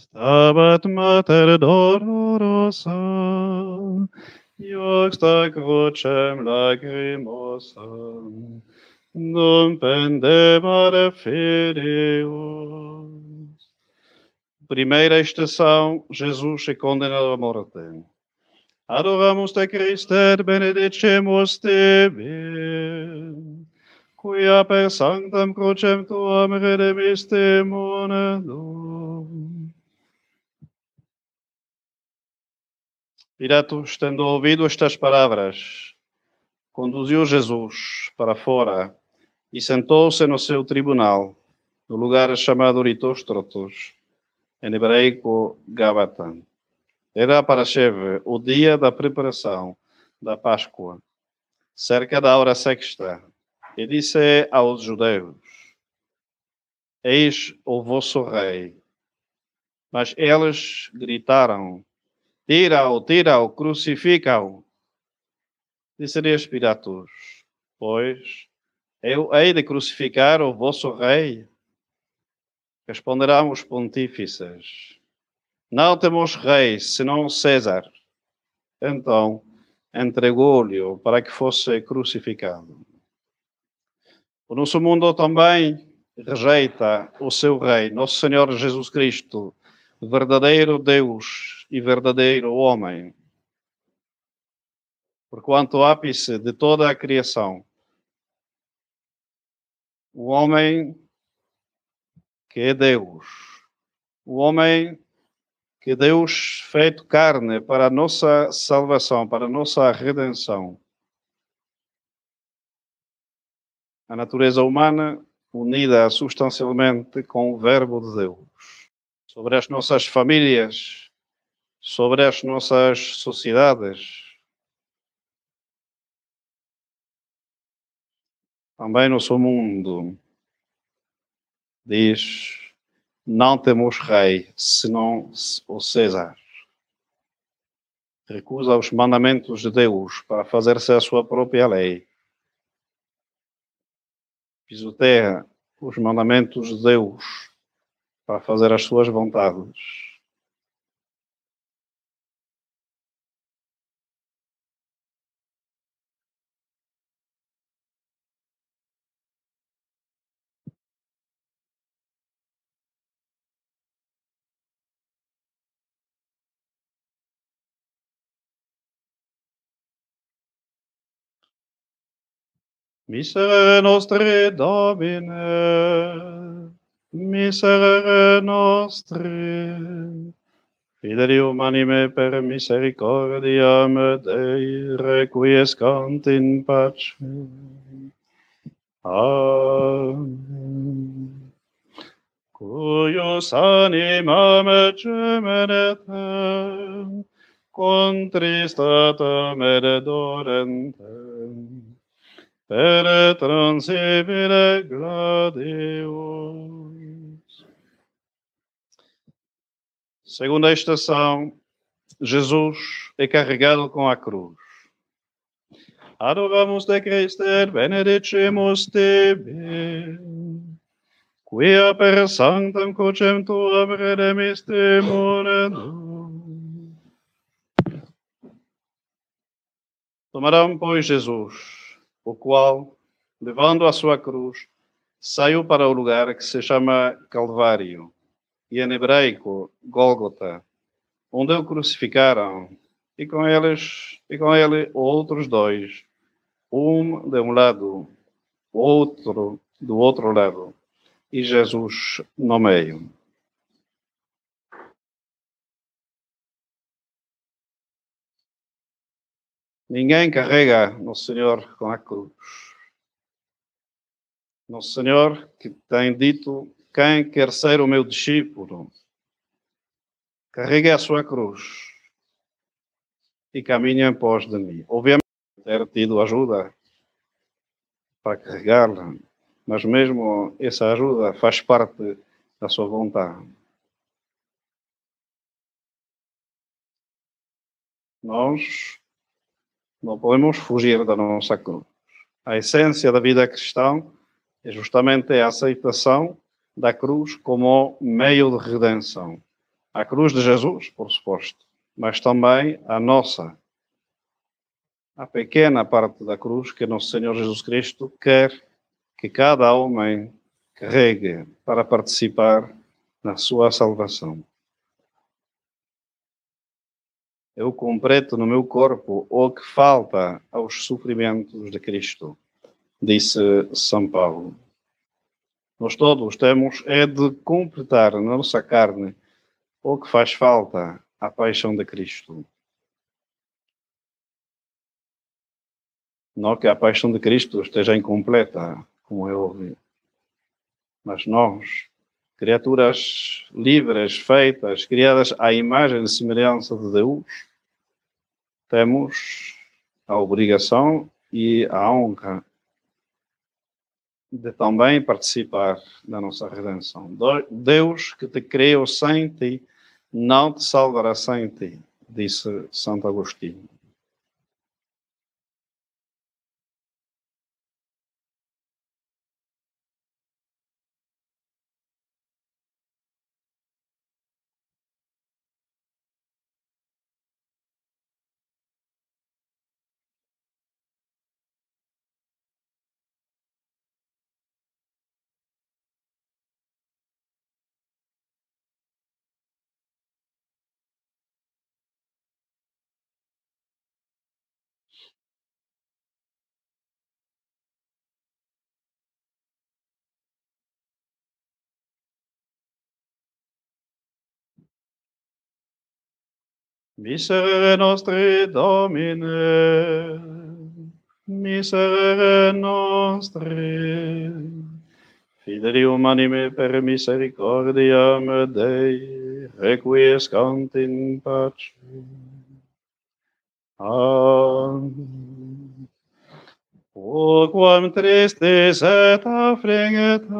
Stabat Mater dolorosa, Iuxta crucem lacrimosam, Dum pendemare filius. Primeira estação, Jesus é condenado à morte. Adoramos te Christe et benedicimus tibi, quia per sanctam crucem tuam redemiste monedum. Pilatos, tendo ouvido estas palavras, conduziu Jesus para fora e sentou-se no seu tribunal, no lugar chamado Ritóstrotos, em hebraico Gabata. Era para Cheve o dia da preparação da Páscoa, cerca da hora sexta, e disse aos judeus: Eis o vosso rei. Mas eles gritaram: Tira-o, tira-o, crucifica-o. Disse-lhes Pilatos: Pois eu hei de crucificar o vosso rei? Responderão os pontífices: Não temos rei, senão César. Então entregou-lhe para que fosse crucificado. O nosso mundo também rejeita o seu rei, nosso Senhor Jesus Cristo, verdadeiro Deus e verdadeiro homem. Porquanto o ápice de toda a criação, o homem que é Deus, o homem que Deus feito carne para a nossa salvação, para a nossa redenção. A natureza humana unida substancialmente com o Verbo de Deus. Sobre as nossas famílias, sobre as nossas sociedades. Também no seu mundo diz: não temos rei senão o César. Recusa os mandamentos de Deus para fazer-se a sua própria lei. Pisoteia os mandamentos de Deus para fazer as suas vontades. Miserere nostre Domine, miserere nostre, fidelium anime per misericordiam Dei requiescant in pace. Amen. Cuius animam gemenetem, contristatam et dorentem, per transibile gladius. Segunda estação, Jesus é carregado com a cruz. Adoramos de Cristo benedicimus tibi, quia per sanctam crucem tuam redemiste monedum. Tomarão, pois, Jesus o qual, levando a sua cruz, saiu para o lugar que se chama Calvário, e em hebraico, Gólgota, onde o crucificaram, e com eles e com ele outros dois, um de um lado, outro do outro lado, e Jesus no meio. Ninguém carrega no Senhor com a cruz. Nosso Senhor que tem dito: quem quer ser o meu discípulo, carregue a sua cruz e caminhe em pós de mim. Obviamente, ter tido ajuda para carregá-la, mas mesmo essa ajuda faz parte da sua vontade. Nós não podemos fugir da nossa cruz. A essência da vida cristã é justamente a aceitação da cruz como meio de redenção. A cruz de Jesus, por suposto, mas também a nossa. A pequena parte da cruz que nosso Senhor Jesus Cristo quer que cada homem carregue para participar na sua salvação. Eu completo no meu corpo o que falta aos sofrimentos de Cristo, disse São Paulo. Nós todos temos é de completar na nossa carne o que faz falta à paixão de Cristo. Não que a paixão de Cristo esteja incompleta, como é óbvio. Mas nós, criaturas livres, feitas, criadas à imagem e semelhança de Deus, temos a obrigação e a honra de também participar da nossa redenção. Deus que te criou sem ti, não te salvará sem ti, disse Santo Agostinho. Miserere nostri Domine, miserere nostri, fidelium anime per misericordiam Dei, requiescant in pace. Amen. O quam tristis et affligita.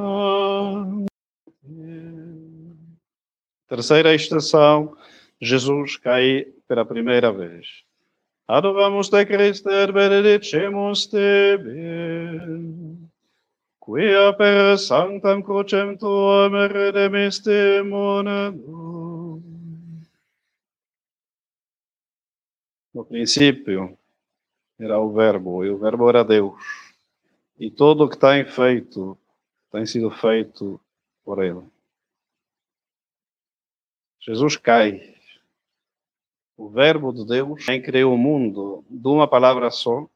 Terceira estação Jesus cai pela primeira vez. Adoramos te Christe et benedicimus tebe, quia per sanctam crucem tuam redemiste monadum. No princípio era o Verbo, e o Verbo era Deus. E tudo o que tem feito tem sido feito por Ele. Jesus cai o Verbo de Deus, quem criou o mundo de uma palavra só,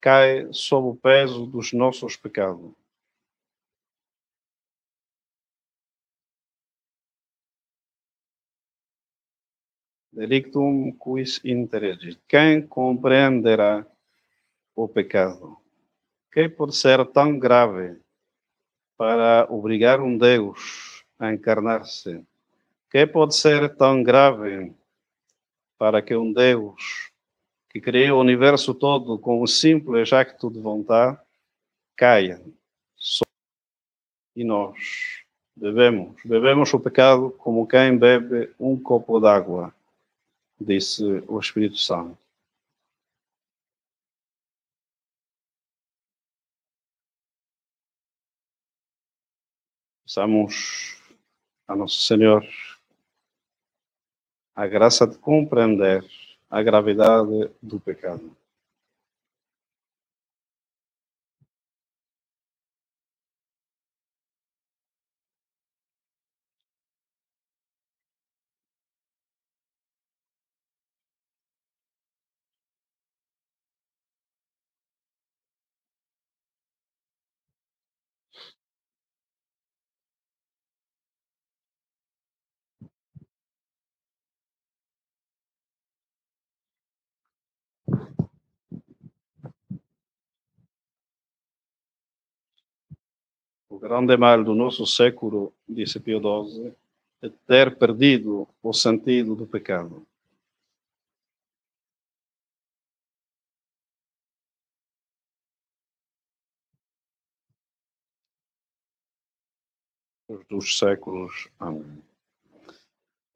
cai sob o peso dos nossos pecados. Delictum quis interregit. Quem compreenderá o pecado? Quem pode ser tão grave para obrigar um Deus a encarnar-se? Quem pode ser tão grave para que um Deus que criou o universo todo com um simples acto de vontade caia. E nós bebemos, bebemos o pecado como quem bebe um copo d'água, disse o Espírito Santo. Peçamos a Nosso Senhor a graça de compreender a gravidade do pecado. Grande mal do nosso século, disse Pio XII, é ter perdido o sentido do pecado. dos séculos. Amém.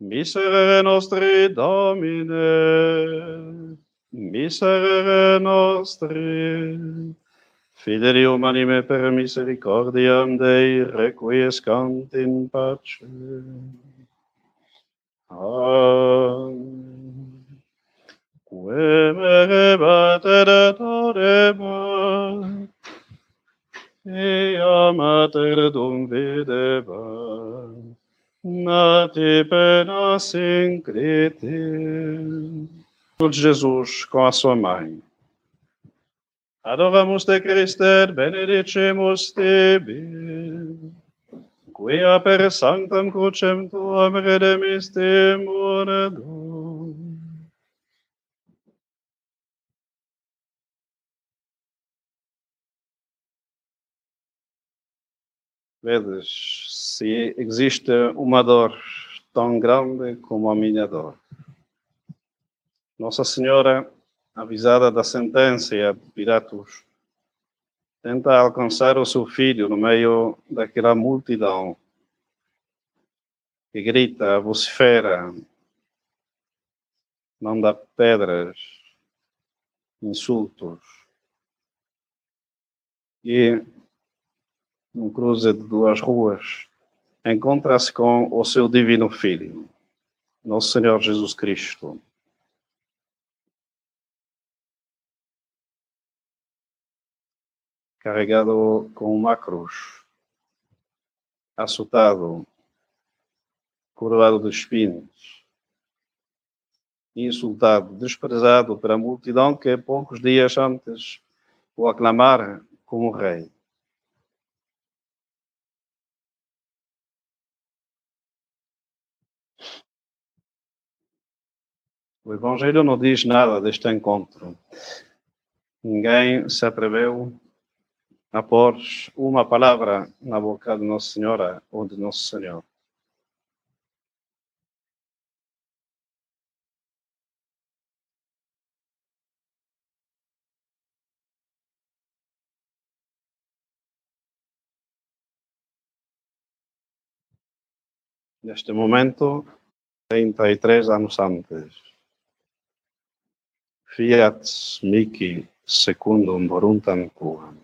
Miserere nostri Domine, miserere nostri, Fidelium anime per misericordiam Dei requiescant in pace. Amen. Quemere mater adorema, ea mater dum videba, nati penas incretim. De Jesus com a sua mãe. Adoramus te Christe, benedicimus tibi. Quia per sanctam crucem tuam redemiste monedo. Vedes, se existe uma dor tão grande como a minha dor. Nossa Senhora, avisada da sentença a Pilatos, tenta alcançar o seu filho no meio daquela multidão que grita, vocifera, manda pedras, insultos. E num cruze de duas ruas, encontra-se com o seu divino Filho, nosso Senhor Jesus Cristo. Carregado com uma cruz, açotado, coroado de espinhos, insultado, desprezado pela multidão que poucos dias antes o aclamara como rei. O Evangelho não diz nada deste encontro. Ninguém se atreveu a pôr uma palavra na boca de Nossa Senhora ou de Nosso Senhor. Neste momento, 33 anos antes. Fiat mihi secundum voluntam tuam.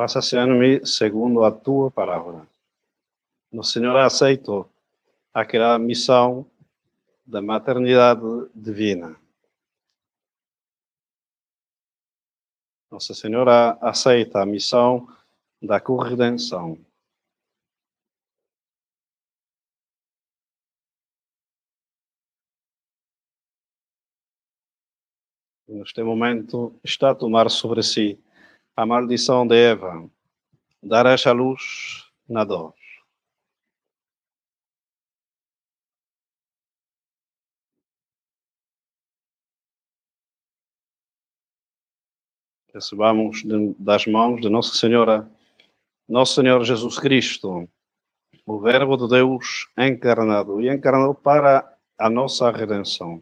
Faça-se em mim segundo a tua palavra. O Senhor aceitou aquela missão da maternidade divina. Nossa Senhora aceita a missão da corredenção. Neste momento está a tomar sobre si a maldição de Eva, darás a luz na dor. Recebamos das mãos de Nossa Senhora, Nosso Senhor Jesus Cristo, o Verbo de Deus encarnado, e encarnou para a nossa redenção,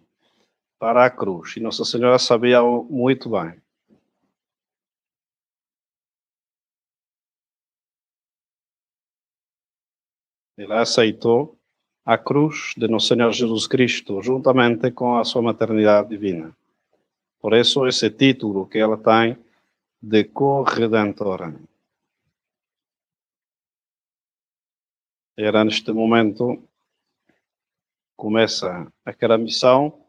para a cruz. E Nossa Senhora sabia muito bem. Ele aceitou a cruz de Nosso Senhor Jesus Cristo, juntamente com a sua maternidade divina. Por isso, esse título que ela tem de corredentora. Era neste momento começa aquela missão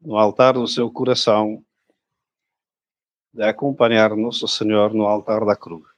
no altar do seu coração de acompanhar Nosso Senhor no altar da cruz.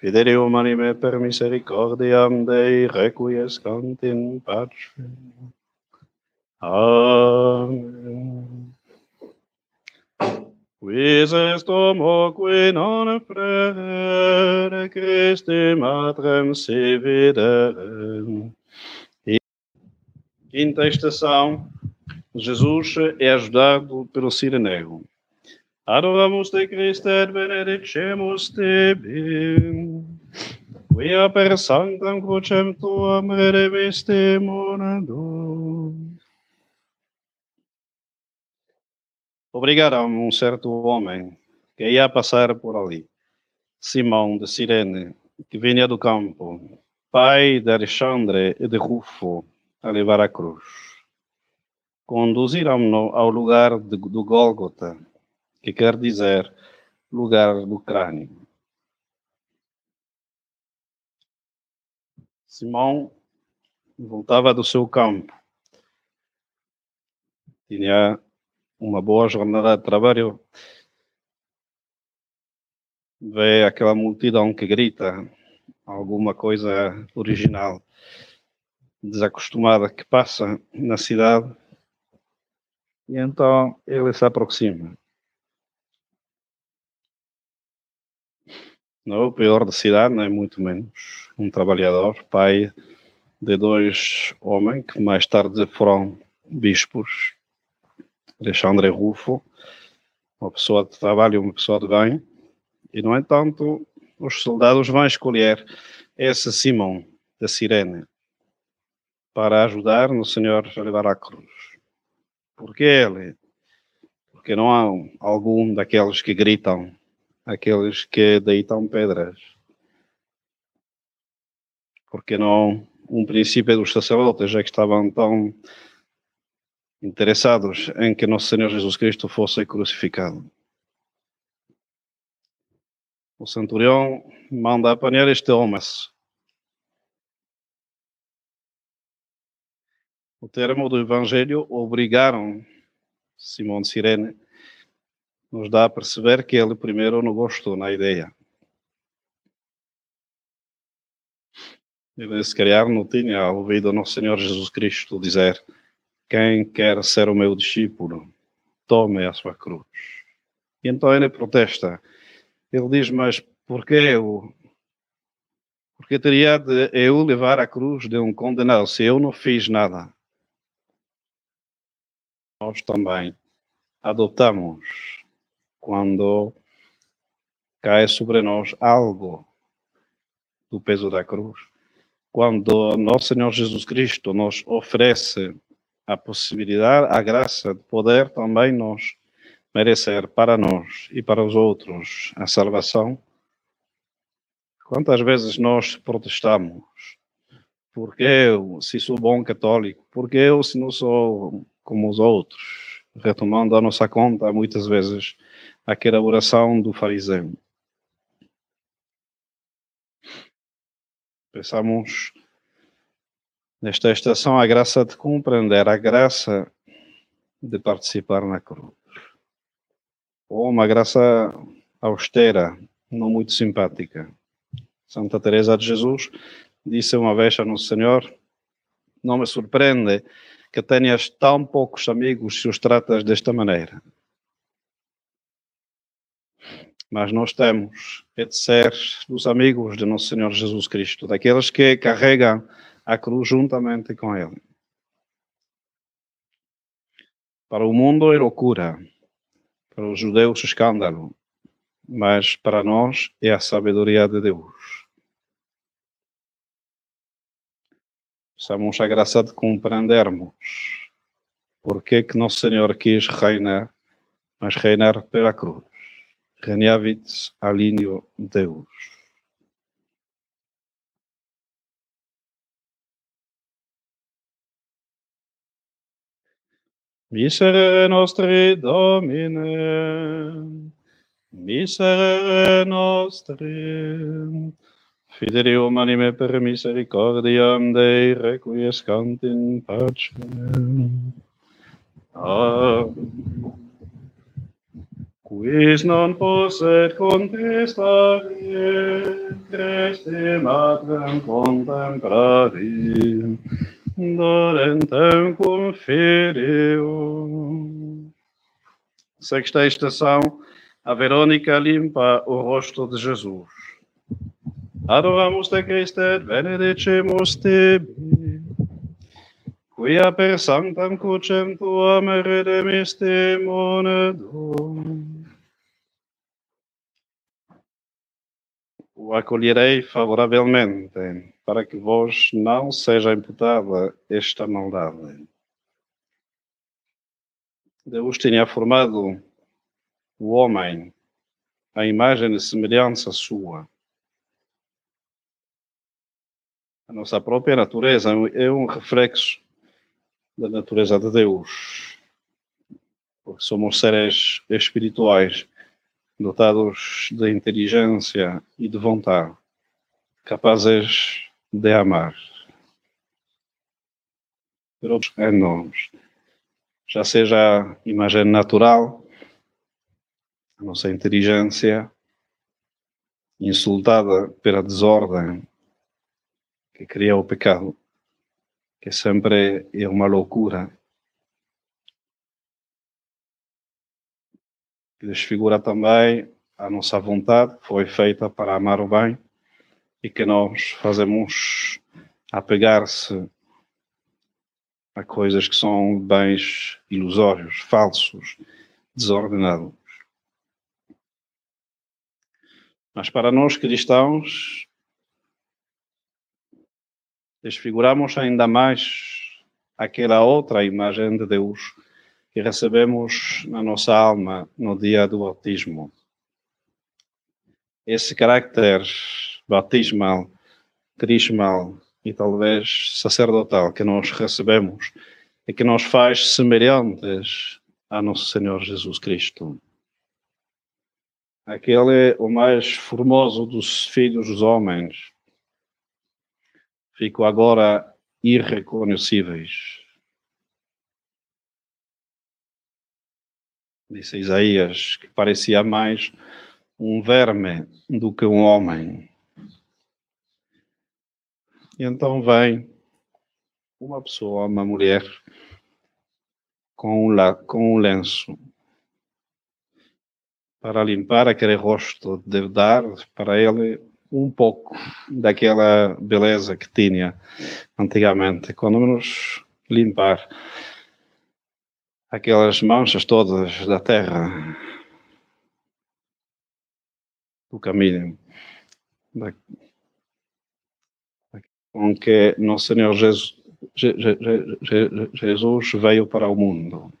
Fidelium anime per misericordiam Dei requiescant in pace. Amen. Quis est homo qui non frere Christi matrem se videre. Quinta estação, Jesus é ajudado pelo Sireneu. Adoramus te Christe et benedicemos tibi. Quia per sanctam crucem tuam redemiste monado. Obrigado a um certo homem que ia passar por ali, Simão de Cirene, que vinha do campo, pai de Alexandre e de Rufo, a levar a cruz. Conduziram-no ao lugar de, do Gólgota, que quer dizer lugar do crânio. Simão voltava do seu campo. Tinha uma boa jornada de trabalho. Vê aquela multidão que grita alguma coisa original, desacostumada que passa na cidade. E então ele se aproxima. Não o pior da cidade, não é muito menos. Um trabalhador, pai de dois homens que mais tarde foram bispos, Alexandre Rufo, uma pessoa de trabalho, uma pessoa de bem, e no entanto os soldados vão escolher esse Simão da Sirene para ajudar no Senhor a levar a cruz. Porque ele? Porque não há algum daqueles que gritam aqueles que deitam pedras. Porque não um princípio dos sacerdotes, já que estavam tão interessados em que nosso Senhor Jesus Cristo fosse crucificado. O centurião manda apanhar este homem. O termo do Evangelho obrigaram Simão de Sirene nos dá a perceber que ele primeiro não gostou na ideia. Ele, se calhar, não tinha ouvido nosso Senhor Jesus Cristo dizer: Quem quer ser o meu discípulo, tome a sua cruz. E então ele protesta. Ele diz: Mas por que eu? Porque teria de eu levar a cruz de um condenado se eu não fiz nada? Nós também adotamos quando cai sobre nós algo do peso da cruz. Quando nosso Senhor Jesus Cristo nos oferece a possibilidade, a graça de poder também nós merecer para nós e para os outros a salvação. Quantas vezes nós protestamos? Porque eu, se sou bom católico, porque eu, se não sou como os outros, retomando a nossa conta, muitas vezes aquela oração do fariseu. Pensamos nesta estação a graça de compreender, a graça de participar na cruz. Ou uma graça austera, não muito simpática. Santa Teresa de Jesus disse uma vez a Nosso Senhor: Não me surpreende que tenhas tão poucos amigos se os tratas desta maneira mas nós temos de ser dos amigos de nosso Senhor Jesus Cristo, daqueles que carregam a cruz juntamente com Ele. Para o mundo é loucura, para os judeus escândalo, mas para nós é a sabedoria de Deus. Precisamos a graça de compreendermos porque que nosso Senhor quis reinar, mas reinar pela cruz. Reniavit alineo Deus. Miserere nostri Domine, miserere nostri, fidelium anime per misericordiam Dei requiescant in pace. Amen. Quis non posset contestare, Christe matrem contemplari, dorentem cum filium. Sexta estação, a Verônica limpa o rosto de Jesus. Adoramos te Christe benedicimus tibi, quia per sanctam crucem tuam redemiste monedum. O acolherei favoravelmente, para que vos não seja imputada esta maldade. Deus tinha formado o homem à imagem e semelhança sua. A nossa própria natureza é um reflexo da natureza de Deus. Porque somos seres espirituais dotados de inteligência e de vontade, capazes de amar. Pero em nós, já seja a imagem natural, a nossa inteligência insultada pela desordem que cria o pecado, que sempre é uma loucura que desfigura também a nossa vontade, que foi feita para amar o bem, e que nós fazemos apegar-se a coisas que são bens ilusórios, falsos, desordenados. Mas para nós cristãos, desfiguramos ainda mais aquela outra imagem de Deus que recebemos na nossa alma no dia do bautismo. Esse carácter batismal, crismal e talvez sacerdotal que nós recebemos e que nos faz semelhantes a nosso Senhor Jesus Cristo. Aquele é o mais formoso dos filhos dos homens. Ficam agora irreconhecíveis disse Isaías, que parecia mais um verme do que um homem. E então vem uma pessoa, uma mulher, com um, la, com um lenço para limpar aquele rosto, de dar para ele um pouco daquela beleza que tinha antigamente, quando menos limpar aquelas manchas todas da terra do caminho da, com que nosso Senhor Jesus, Jesus veio para o mundo.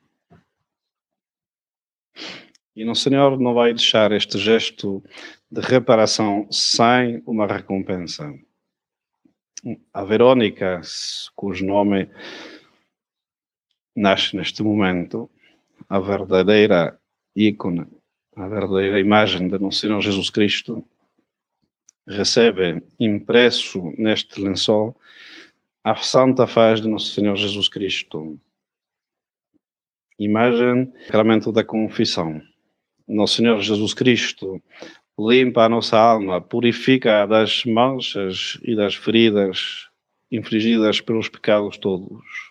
E nosso Senhor não vai deixar este gesto de reparação sem uma recompensa. A Verônica, cujo nome nasce neste momento a verdadeira ícone, a verdadeira imagem de nosso Senhor Jesus Cristo, recebe impresso neste lençol a santa face de nosso Senhor Jesus Cristo. Imagem, sacramento da confissão. Nosso Senhor Jesus Cristo limpa a nossa alma, purifica das manchas e das feridas infligidas pelos pecados todos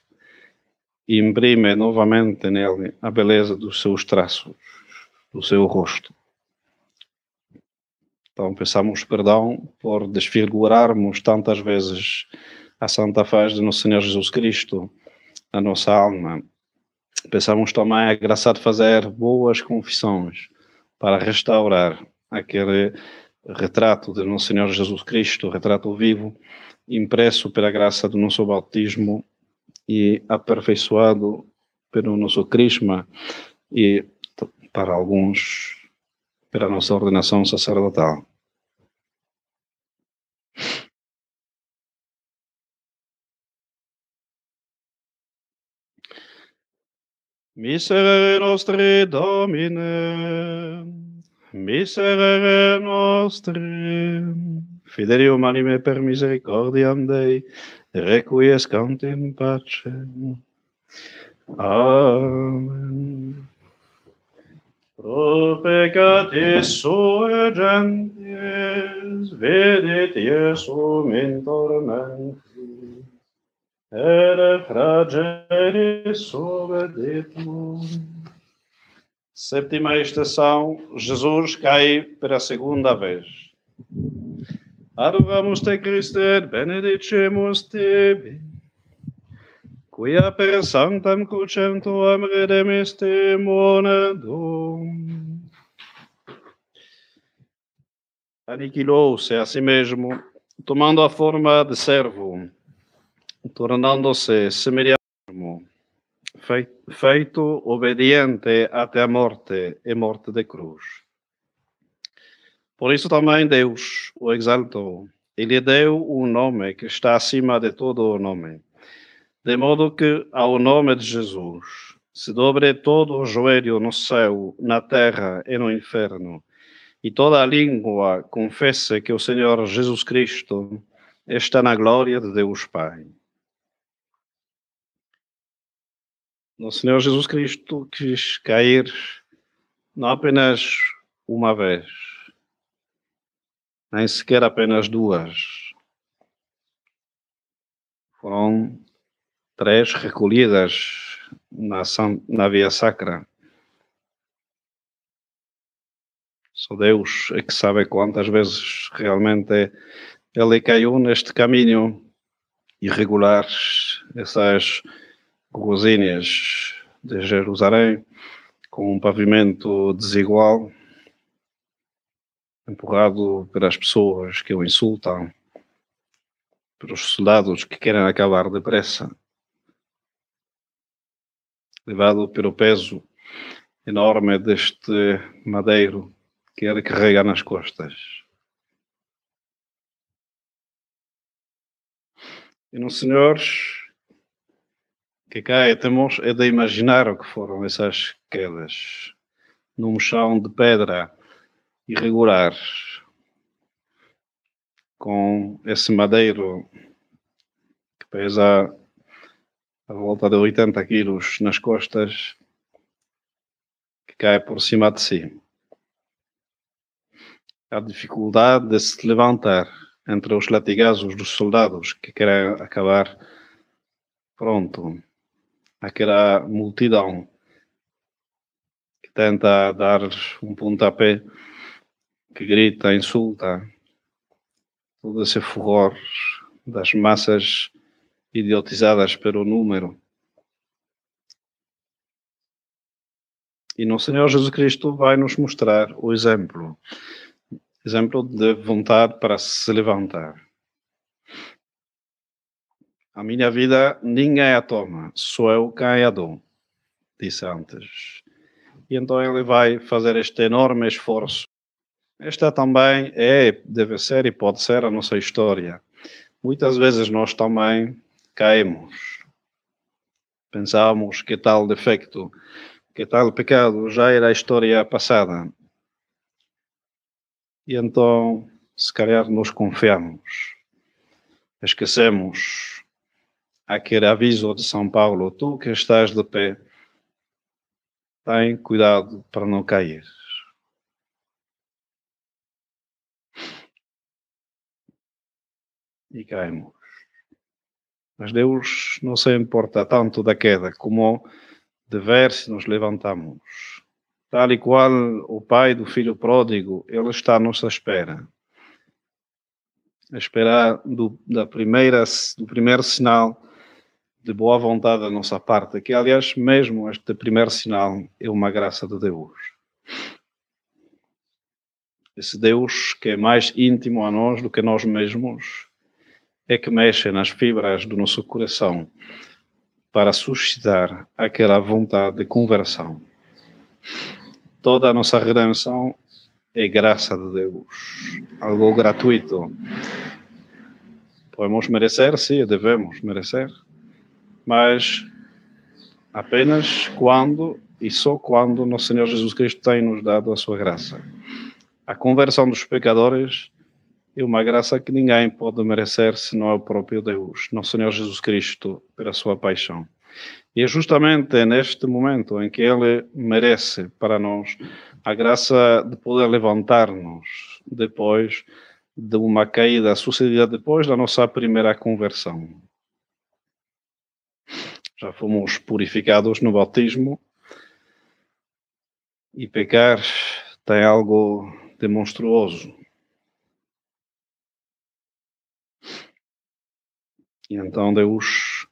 e imprime novamente nele a beleza dos seus traços, do seu rosto. Então peçamos perdão por desfigurarmos tantas vezes a santa face de nosso Senhor Jesus Cristo na nossa alma. Peçamos também a graça de fazer boas confissões para restaurar aquele retrato de nosso Senhor Jesus Cristo, retrato vivo, impresso pela graça do nosso bautismo e aperfeiçoado pelo nosso crisma e para alguns pela nossa ordenação sacerdotal. Miserere nostri Domine, miserere nostri, fidelium anime per misericordiam Dei, requiescant in pace. Amen. Pro peccatis sue gentes, vedit Iesum in tormenti, et fragelis subeditmum. Sétima estação, Jesus cai pela segunda vez. Adoramus te Christe et benedicemus tibi, quia per sanctam crucem tuam redemiste monedum. aniquilou-se a si mesmo, tomando a forma de servo, tornando-se semelhante feito obediente até a morte e morte de cruz. Por isso também Deus o exaltou e lhe deu um nome que está acima de todo o nome, de modo que ao nome de Jesus se dobre todo o joelho no céu, na terra e no inferno, e toda a língua confesse que o Senhor Jesus Cristo está na glória de Deus Pai. O Senhor Jesus Cristo quis cair não apenas uma vez, nem sequer apenas duas. Foram três recolhidas na, na via sacra. Só Deus é que sabe quantas vezes realmente ele caiu neste caminho irregular, essas ruazinhas de Jerusalém, com um pavimento desigual, empurrado pelas pessoas que o insultam, pelos soldados que querem acabar depressa, levado pelo peso enorme deste madeiro que ele carrega nas costas. E no Senhor que cá temos é de imaginar o que foram essas quedas num chão de pedra irregular com esse madeiro que pesa a volta de 80 quilos nas costas que cai por cima de si. A dificuldade de se levantar entre os latigazos dos soldados que querem acabar pronto. Aquela multidão que tenta dar um pontapé, que grita, insulta, todo esse furor das massas idiotizadas pelo número. E no Senhor Jesus Cristo vai nos mostrar o exemplo exemplo de vontade para se levantar. A minha vida ninguém a toma, sou eu quem a dou, disse antes. E então ele vai fazer este enorme esforço. Esta também é, deve ser e pode ser a nossa história. Muitas vezes nós também caímos. Pensamos que tal defeito, que tal pecado já era a história passada e então, se calhar, nos confiamos. Esquecemos aquele aviso de São Paulo: tu que estás de pé, tem cuidado para não cair. E caímos. Mas Deus não se importa tanto da queda como de ver se nos levantamos tal e qual o pai do filho pródigo, ele está à nossa espera. A esperar do, da primeira, do primeiro sinal de boa vontade da nossa parte, que aliás, mesmo este primeiro sinal é uma graça de Deus. Esse Deus que é mais íntimo a nós do que nós mesmos, é que mexe nas fibras do nosso coração para suscitar aquela vontade de conversão toda a nossa redenção é graça de Deus, algo gratuito. Podemos merecer, sim, devemos merecer, mas apenas quando e só quando nosso Senhor Jesus Cristo tem nos dado a sua graça. A conversão dos pecadores é uma graça que ninguém pode merecer senão o próprio Deus, nosso Senhor Jesus Cristo, pela sua paixão. E é justamente neste momento em que Ele merece para nós a graça de poder levantar-nos depois de uma caída sucedida depois da nossa primeira conversão. Já fomos purificados no batismo e pecar tem algo de monstruoso. E então Deus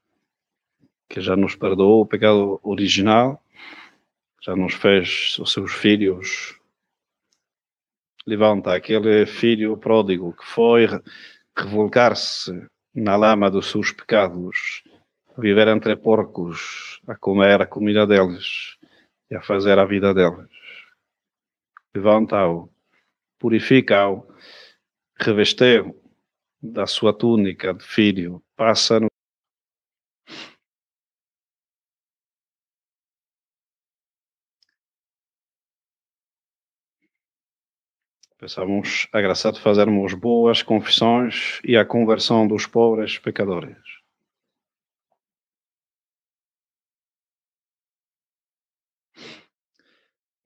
que já nos perdoou o pecado original, já nos fez os seus filhos levanta aquele filho pródigo que foi revolcar-se na lama dos seus pecados, viver entre porcos, a comer a comida deles e a fazer a vida deles. Levanta-o, purifica-o, reveste-o da sua túnica de filho, passa no Peçamos a graça de fazermos boas confissões e a conversão dos pobres pecadores.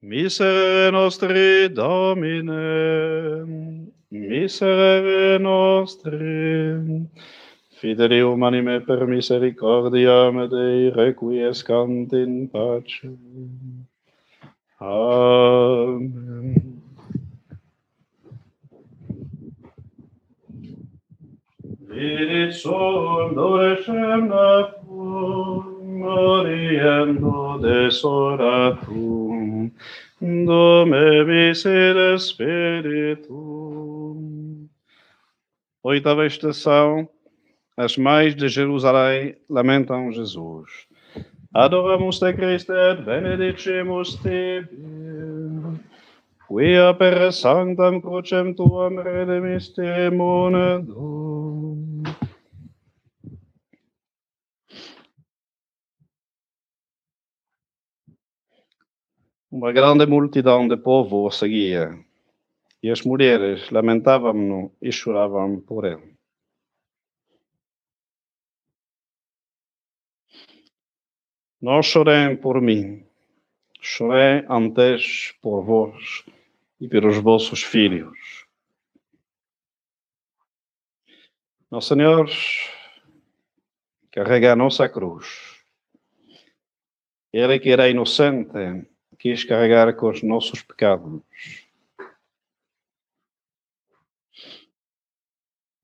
Miserere nostri Domine, miserere nostri, fidelium anime per misericordiam Dei requiescant in pace. Amen. Spirit sondorescem nacum, moriendo desoratum, Dome misere Oitava estação, as mães de Jerusalém lamentam Jesus. Adoramos te Christe et benedicimus tibi. Quia per sanctam crucem tuam redemiste monedum. Uma grande multidão de povo seguia, e as mulheres lamentavam-no e choravam por ele. Não chorem por mim, chorei antes por vós e pelos vossos filhos. Nosso Senhor carrega a nossa cruz. Ele que era inocente quis carregar com os nossos pecados.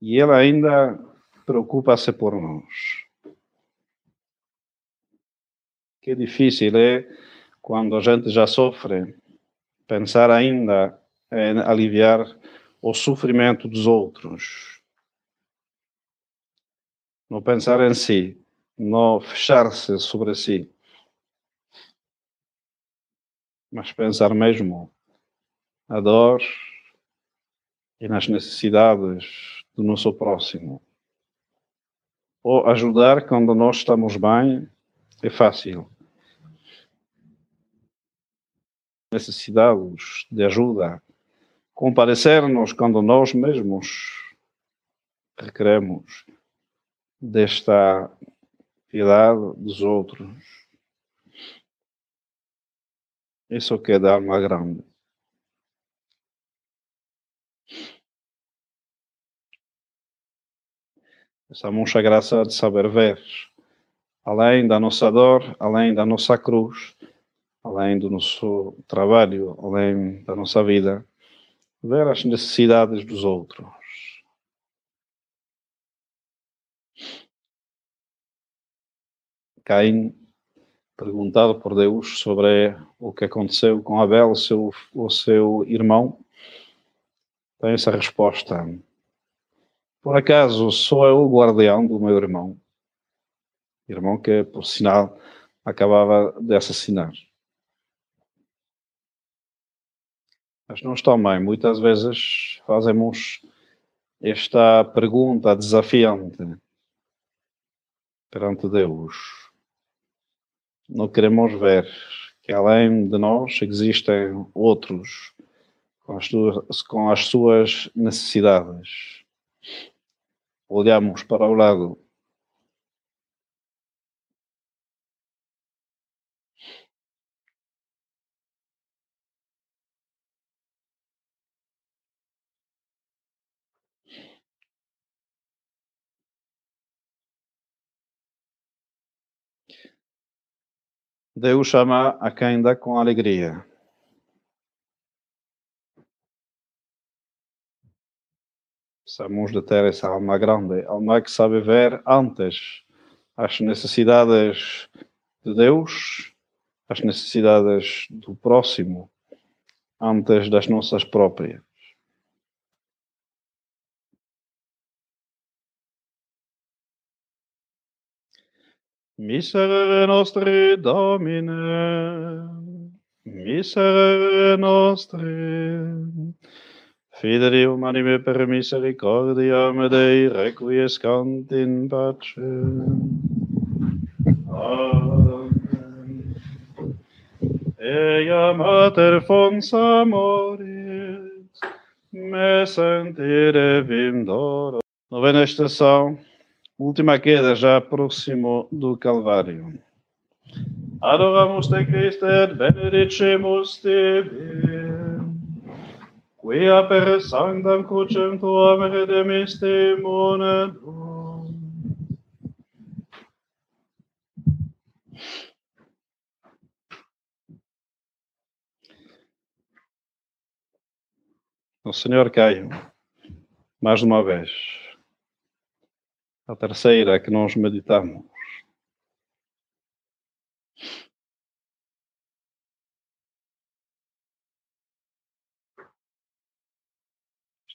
E Ele ainda preocupa-se por nós. Que difícil é quando a gente já sofre pensar ainda em aliviar o sofrimento dos outros. Não pensar em si, não fechar-se sobre si, mas pensar mesmo na dor e nas necessidades do nosso próximo. Ou ajudar quando nós estamos bem é fácil necessitados de ajuda, comparecer-nos quando nós mesmos requeremos desta piedade dos outros. Isso que é dar uma grande. Estamos a graça de saber ver, além da nossa dor, além da nossa cruz, além do nosso trabalho, além da nossa vida, ver as necessidades dos outros. Caim, perguntado por Deus sobre o que aconteceu com Abel, seu, o seu irmão, tem essa resposta. Por acaso sou eu o guardião do meu irmão? Irmão que, por sinal, acabava de assassinar. Mas nós também, muitas vezes, fazemos esta pergunta desafiante perante Deus. Não queremos ver que além de nós existem outros com as, suas, com as suas necessidades. Olhamos para o lado Deus chama a quem dá com alegria. Somos da ter essa alma grande, alma que sabe ver antes as necessidades de Deus, as necessidades do próximo, antes das nossas próprias. Miserere nostri Domine, miserere nostri, fidelium anime per misericordiam Dei requiescant in pace. Amen. Ea mater fons amoris, me sentire vindoro. Novena estação, última queda já próximo do Calvário. Adoramos-te, Cristo, et benedicimus tibi, quia per sanctam crucem tuam redemiste monedum. O Senhor caiu, mais uma vez. A terceira que nós meditamos.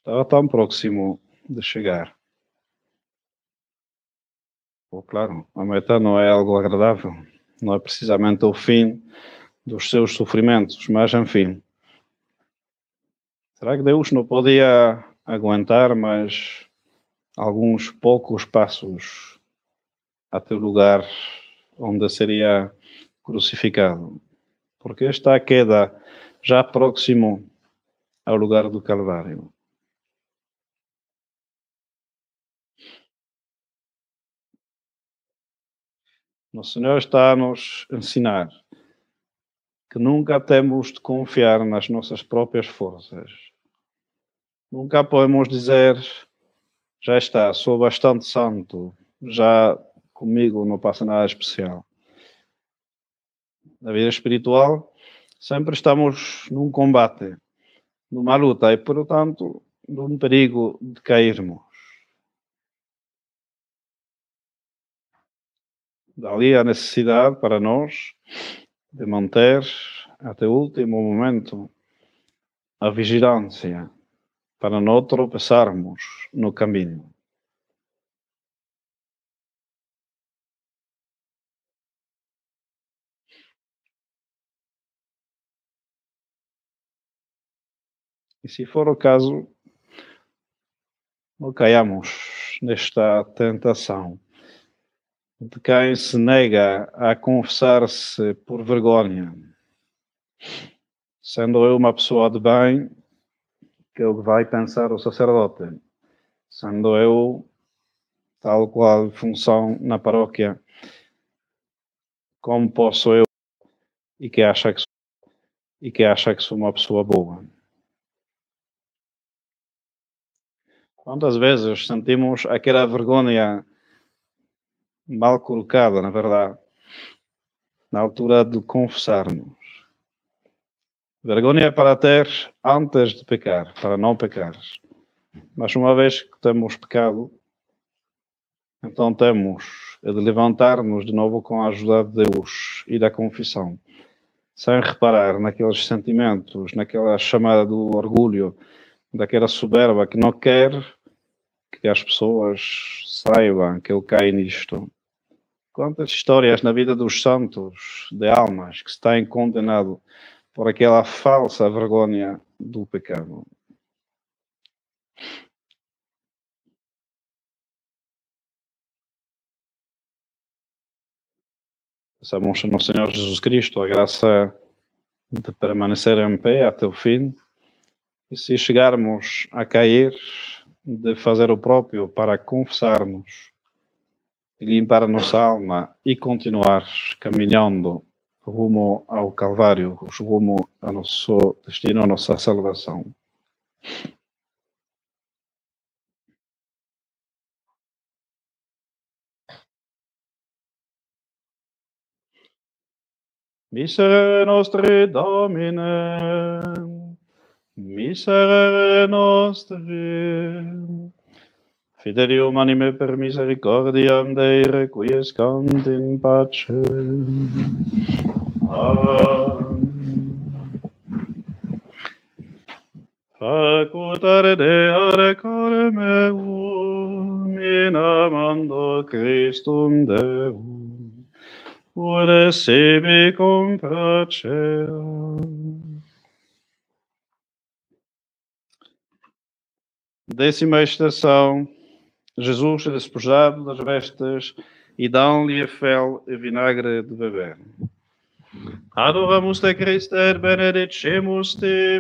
Estava tão próximo de chegar. Claro, a meta não é algo agradável, não é precisamente o fim dos seus sofrimentos, mas enfim. Será que Deus não podia aguentar mais alguns poucos passos até o lugar onde seria crucificado? Porque esta queda já próximo ao lugar do Calvário. O Senhor está a nos ensinar que nunca temos de confiar nas nossas próprias forças. Nunca podemos dizer, já está, sou bastante santo, já comigo não passa nada especial. Na vida espiritual, sempre estamos num combate, numa luta e, portanto, num perigo de cairmos. Dali a necessidade para nós de manter até o último momento a vigilância para não tropeçarmos no caminho. E se for o caso, não caiamos nesta tentação de quem se nega a confessar-se por vergonha. Sendo eu uma pessoa de bem, que é o que vai pensar o sacerdote. Sendo eu, tal qual função na paróquia, como posso eu e que acha que sou, e que acha que sou uma pessoa boa. Quantas vezes sentimos aquela vergonha mal colocada, na verdade, na altura de confessarmos. Vergonha é para ter antes de pecar, para não pecar. Mas uma vez que temos pecado, então temos de levantar-nos de novo com a ajuda de Deus e da confissão, sem reparar naqueles sentimentos, naquela chamada do orgulho, daquela soberba que não quer que as pessoas saibam que eu caio nisto. Quantas histórias na vida dos santos, de almas, que se têm condenado por aquela falsa vergonha do pecado. Peçamos no Senhor Jesus Cristo a graça de permanecer em pé até o fim e se chegarmos a cair, de fazer o próprio para confessarmos, limpar a nossa alma e continuar caminhando rumo ao Calvário, rumo ao nosso destino, à nossa salvação. Miserere nostri Domine, miserere nostri, Fidelium anime per misericordiam Dei requiescant in pace. Amen. Facutare Deare core meum in amando Christum Deum, ure sibi complaceam. Décima estação Jesus despojado das vestes e dão-lhe a fel e vinagre de beber. Adoramos te Christe et benedicemos te,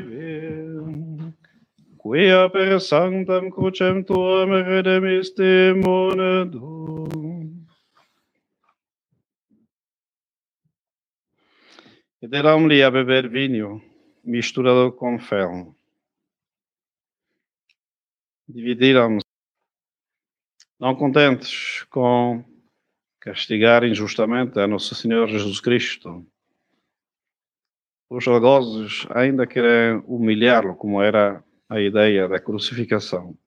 quia per sanctam crucem tuam redemiste monedum. E deram-lhe a beber vinho misturado com fel. Dividiram-se, não contentes com castigar injustamente a Nosso Senhor Jesus Cristo. Os algozes ainda querem humilhá-lo, como era a ideia da crucificação.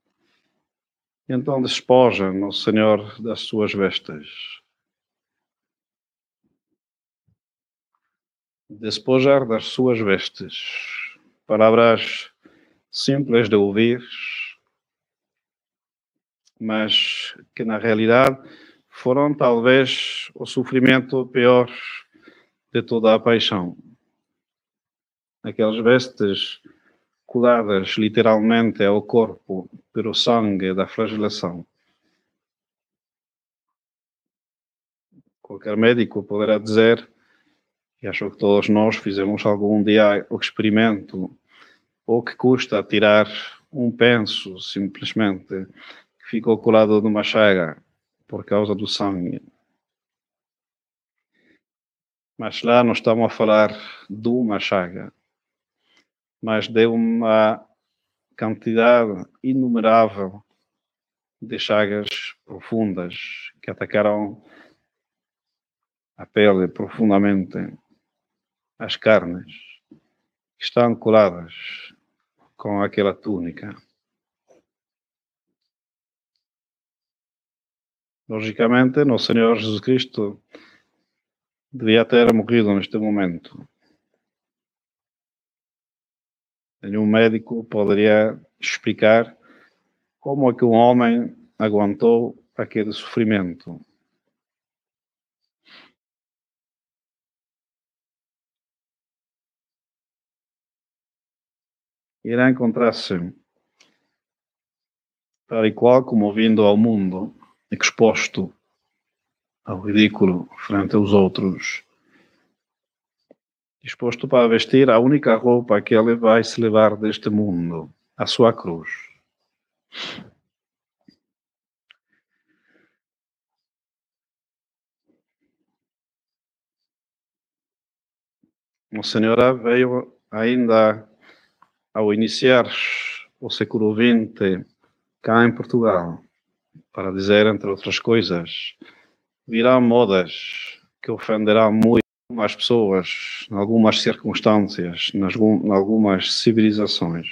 Então despojam Nosso Senhor das suas vestes. Despojar das suas vestes. Palavras simples de ouvir, mas que na realidade foram talvez o sofrimento pior de toda a paixão. Aquelas vestes coladas literalmente ao corpo pelo sangue da flagelação. Qualquer médico poderá dizer, e acho que todos nós fizemos algum dia o experimento, ou que custa tirar um penso simplesmente ficou colado numa chaga por causa do sangue. Mas lá não estamos a falar de uma chaga, mas de uma quantidade inumerável de chagas profundas que atacaram a pele profundamente, as carnes, que estão coladas com aquela túnica. Logicamente, nosso Senhor Jesus Cristo devia ter morrido neste momento. Nenhum médico poderia explicar como é que um homem aguentou aquele sofrimento. Irá encontrar-se tal e qual como vindo ao mundo exposto ao ridículo frente aos outros, disposto para vestir a única roupa que ele vai se levar deste mundo, a sua cruz. O Senhor veio ainda ao iniciar o século XX cá em Portugal para dizer, entre outras coisas, virá modas que ofenderão muito as pessoas, em algumas circunstâncias, nas, em algumas civilizações.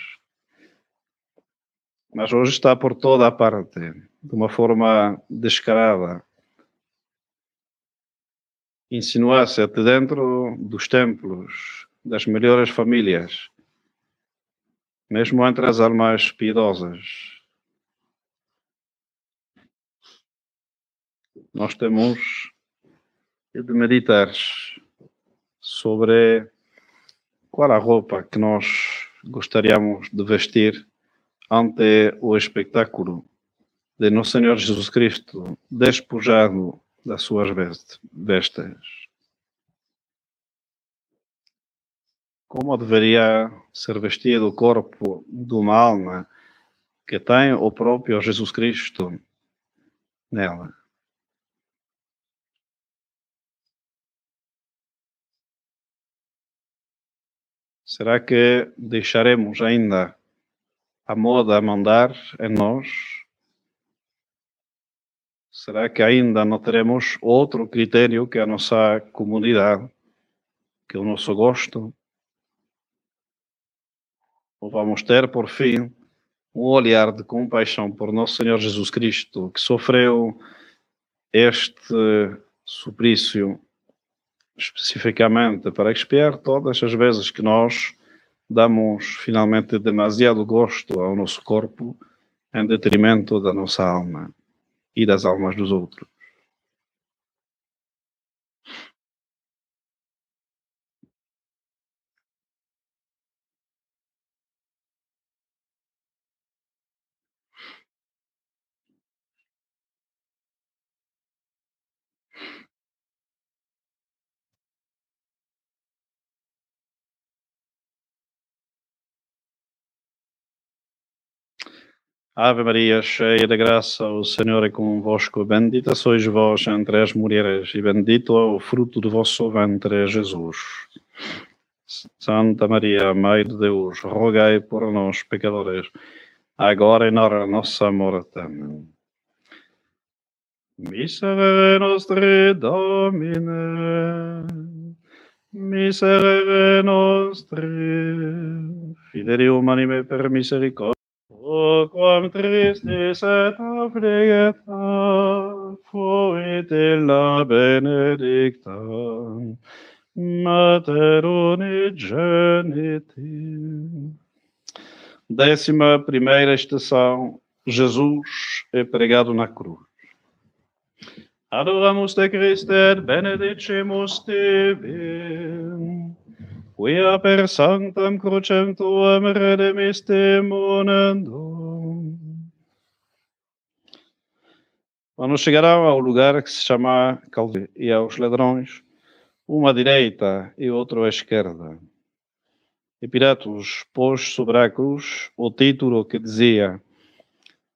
Mas hoje está por toda a parte, de uma forma descarada. Insinuar-se até dentro dos templos, das melhores famílias, mesmo entre as almas piedosas nós temos de meditar sobre qual a roupa que nós gostaríamos de vestir ante o espetáculo de Nosso Senhor Jesus Cristo despojado das suas vestes. Como deveria ser vestido o corpo de uma alma que tem o próprio Jesus Cristo nela? Será que deixaremos ainda a moda mandar em nós? Será que ainda não teremos outro critério que a nossa comunidade, que o nosso gosto? Ou vamos ter, por fim, um olhar de compaixão por nosso Senhor Jesus Cristo, que sofreu este suplício especificamente para expiar todas as vezes que nós damos finalmente demasiado gosto ao nosso corpo em detrimento da nossa alma e das almas dos outros. Ave Maria, cheia de graça, o Senhor é convosco. Bendita sois vós entre as mulheres, e bendito é o fruto do vosso ventre, Jesus. Santa Maria, Mãe de Deus, rogai por nós, pecadores, agora e na hora nossa morte. Amém. Miserere nostri Domine, miserere nostri, fideli umanime per misericordia. O quam tristis et affligeta fuit illa benedicta Mater unigeniti. Décima primeira estação, Jesus é pregado na cruz. Adoramus te Christe benedicimus tibi. Quia per sanctam crucem tuam redemiste monendum. Quando chegaram ao lugar que se chama Calvi e aos ladrões, uma à direita e outro à esquerda. E Pilatos pôs sobre a cruz o título que dizia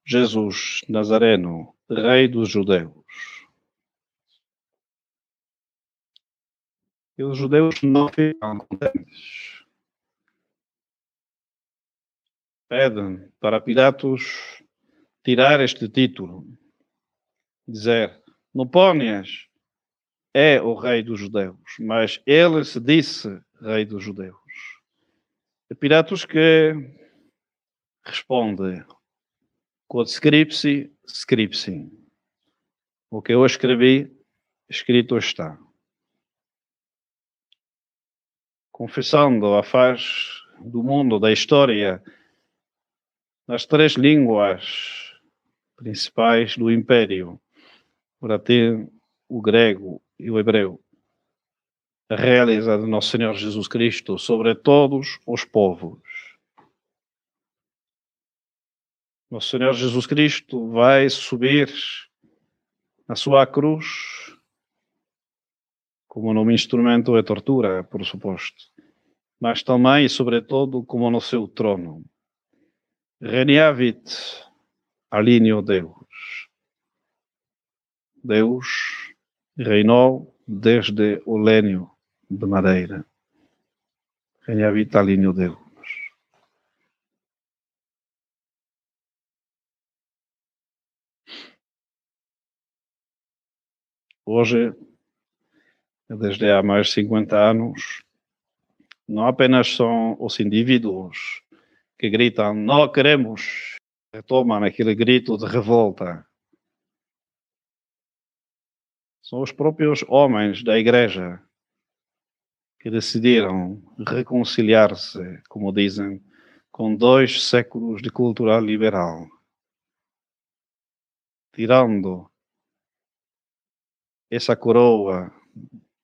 Jesus Nazareno, Rei dos Judeus. E os judeus não ficam contentes. Pedem para Pilatos tirar este título. Dizer, não ponhas é o rei dos judeus, mas ele se disse rei dos judeus. E Pilatos que responde, quod scripsi, scripsi. O que eu escrevi, escrito está. Confessando a faz do mundo, da história, das três línguas principais do império, o latim, o grego e o hebreu, a realidade do nosso Senhor Jesus Cristo sobre todos os povos. Nosso Senhor Jesus Cristo vai subir na sua cruz como num instrumento de tortura, por suposto, mas também e sobretudo como no seu trono. Reniavit alineo Deus. Deus reinou desde o lénio de madeira. Quem habita linho Deus. Hoje, desde há mais de 50 anos, não apenas são os indivíduos que gritam não queremos, retomam aquele grito de revolta, são os próprios homens da igreja que decidiram reconciliar-se, como dizem, com dois séculos de cultura liberal, tirando essa coroa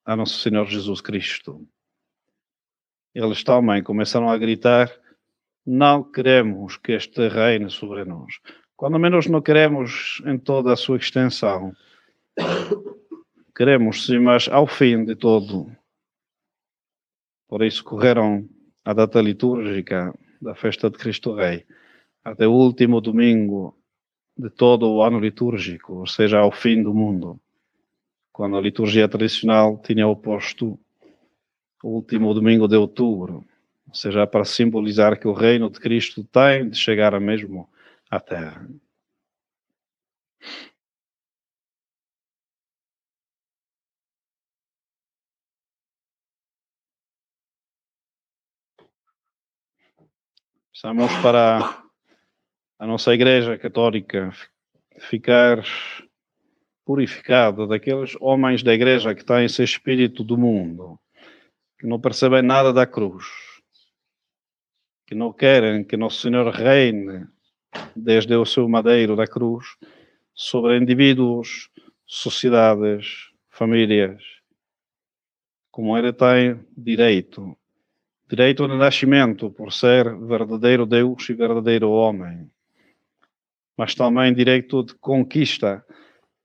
a Nosso Senhor Jesus Cristo. Eles também começaram a gritar: não queremos que este reine sobre nós. Quando menos não queremos em toda a sua extensão queremos sim, mas ao fim de todo. Por isso correram a data litúrgica da festa de Cristo Rei até o último domingo de todo o ano litúrgico, ou seja, ao fim do mundo, quando a liturgia tradicional tinha oposto o último domingo de outubro, ou seja, para simbolizar que o reino de Cristo tem de chegar mesmo à Terra. Estamos para a nossa Igreja Católica ficar purificada daqueles homens da Igreja que têm esse espírito do mundo, que não percebem nada da cruz, que não querem que Nosso Senhor reine desde o seu madeiro da cruz sobre indivíduos, sociedades, famílias, como ele tem direito direito de nascimento por ser verdadeiro Deus e verdadeiro homem, mas também direito de conquista,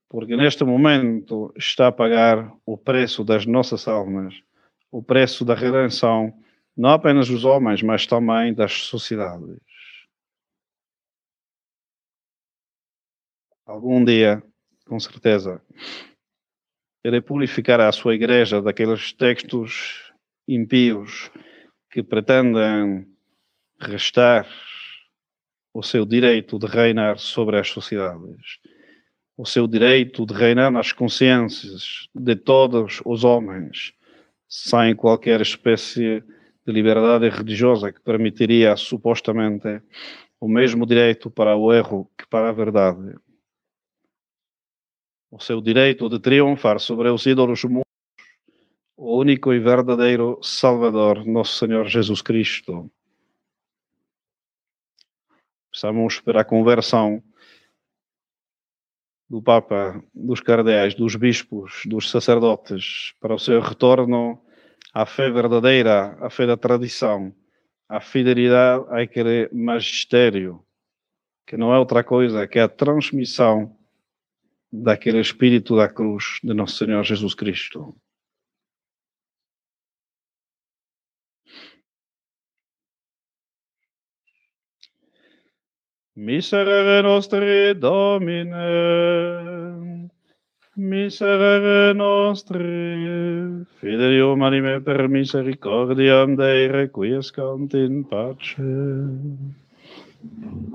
porque neste momento está a pagar o preço das nossas almas, o preço da redenção, não apenas dos homens, mas também das sociedades. algum dia, com certeza, irei purificar a sua igreja daqueles textos impios que pretendem restar o seu direito de reinar sobre as sociedades, o seu direito de reinar nas consciências de todos os homens, sem qualquer espécie de liberdade religiosa que permitiria supostamente o mesmo direito para o erro que para a verdade. O seu direito de triunfar sobre os ídolos o único e verdadeiro Salvador, nosso Senhor Jesus Cristo. Precisamos para a conversão do Papa, dos cardeais, dos bispos, dos sacerdotes, para o seu retorno à fé verdadeira, à fé da tradição, à fidelidade àquele magistério, que não é outra coisa que a transmissão daquele espírito da cruz de nosso Senhor Jesus Cristo. Miserere nostri Domine, miserere nostri, fidelium anime per misericordiam Dei requiescant in pace.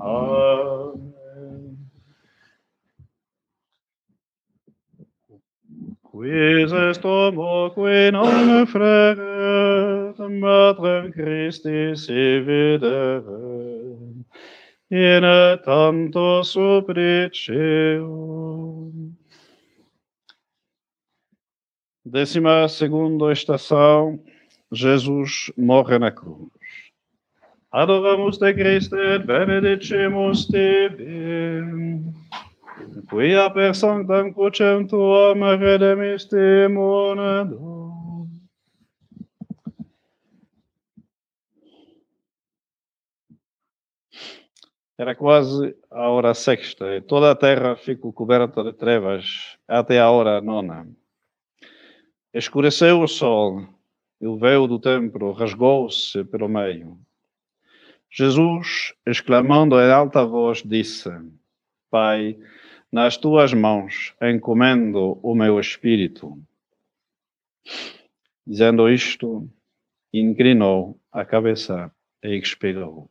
Amen. Quis est homo qui non freret, matrem Christi si videret, in tanto suppliceum. Décima segunda estação, Jesus morre na cruz. Adoramos te Christe et benedicimus tibi. Quia per sanctam crucem tuam redemisti monado. Era quase a hora sexta e toda a terra ficou coberta de trevas até a hora nona. Escureceu o sol e o véu do templo rasgou-se pelo meio. Jesus, exclamando em alta voz, disse: Pai, nas tuas mãos encomendo o meu espírito. Dizendo isto, inclinou a cabeça e expirou.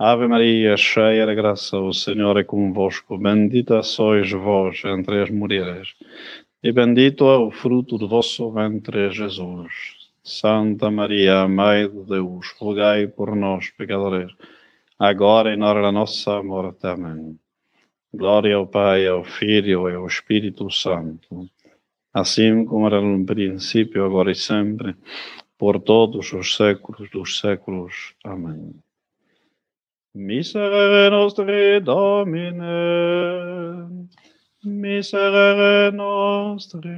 Ave Maria, cheia de graça, o Senhor é convosco. Bendita sois vós entre as mulheres, e bendito é o fruto do vosso ventre, Jesus. Santa Maria, Mãe de Deus, rogai por nós, pecadores, agora e na hora da nossa morte. Amém. Glória ao Pai, ao Filho e ao Espírito Santo, assim como era no princípio, agora e sempre, por todos os séculos dos séculos. Amém. Miserere nostri Domine, miserere nostri.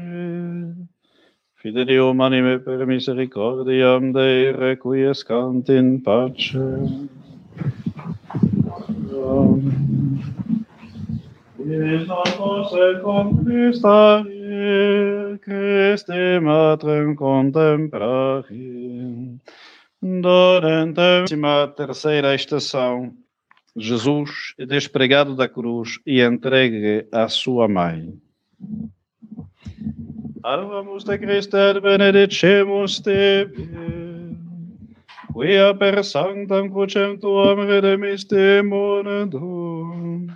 Fidelium anime per misericordiam Dei requiescant in pace. Amen. Iis nos Christi matrem contemplare, Durante a terceira estação, Jesus é despregado da cruz e entregue à sua mãe. Alvamus te Christe benedicemos te, quia per sanctam crucem tuam redemiste monedum.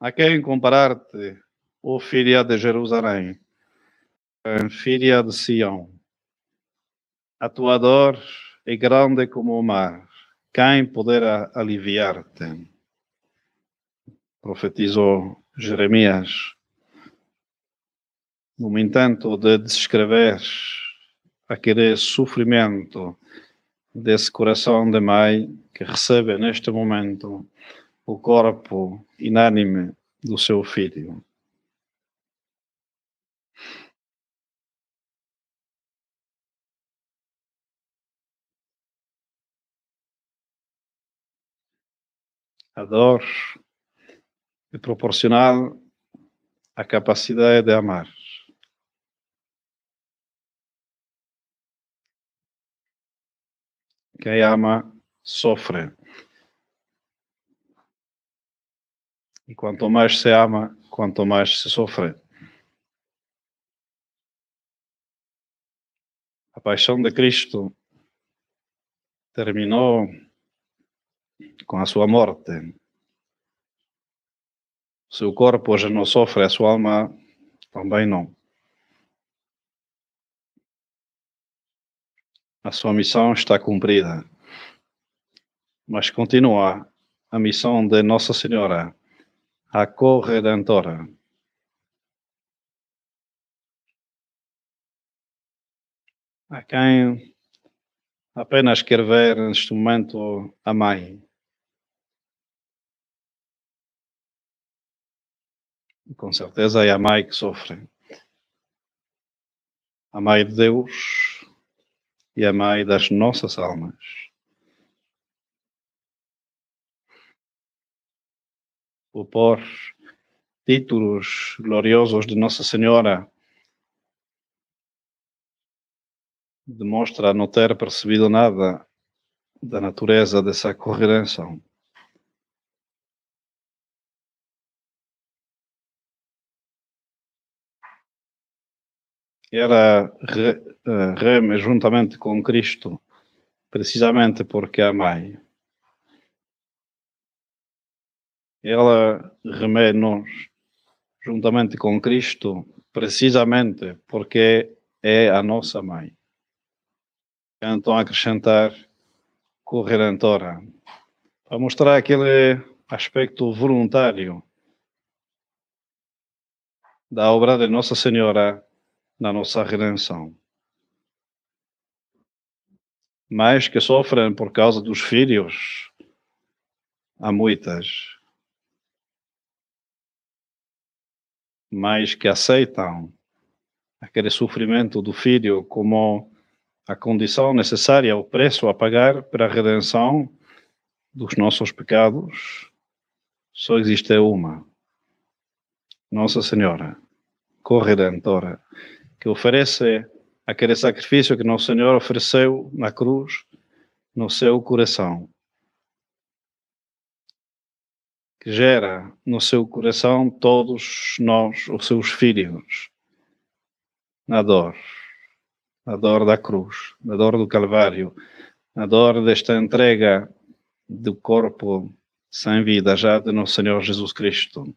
A quem comparar-te, ó filha de Jerusalém, filha de Sião? A tua dor é grande como o mar. Quem poderá aliviar-te? Profetizou Jeremias. No entanto, de descrever aquele sofrimento desse coração de mãe que recebe neste momento o corpo inânime do seu filho. A dor é proporcional à capacidade de amar. Quem ama sofre. E quanto mais se ama, quanto mais se sofre. A paixão de Cristo terminou com a sua morte. Seu corpo já não sofre, a sua alma também não. A sua missão está cumprida. Mas continua a missão de Nossa Senhora a corredentora. A quem apenas quer ver neste momento a mãe. Com certeza é a mãe que sofre. A mãe de Deus e a mãe das nossas almas. por títulos gloriosos de Nossa Senhora demonstra não ter percebido nada da natureza dessa corredenção. Era eh, reme juntamente com Cristo, precisamente porque a mãe ela remete-nos juntamente com Cristo, precisamente porque é a nossa mãe. Então, acrescentar corredentora, para mostrar aquele aspecto voluntário da obra de Nossa Senhora na nossa redenção. Mas que sofrem por causa dos filhos, há muitas. mas que aceitam aquele sofrimento do filho como a condição necessária, o preço a pagar para a redenção dos nossos pecados, só existe uma. Nossa Senhora, corredentora, que oferece aquele sacrifício que Nosso Senhor ofereceu na cruz no seu coração que gera no seu coração todos nós, os seus filhos, na dor, na dor da cruz, na dor do Calvário, na dor desta entrega do corpo sem vida já de nosso Senhor Jesus Cristo.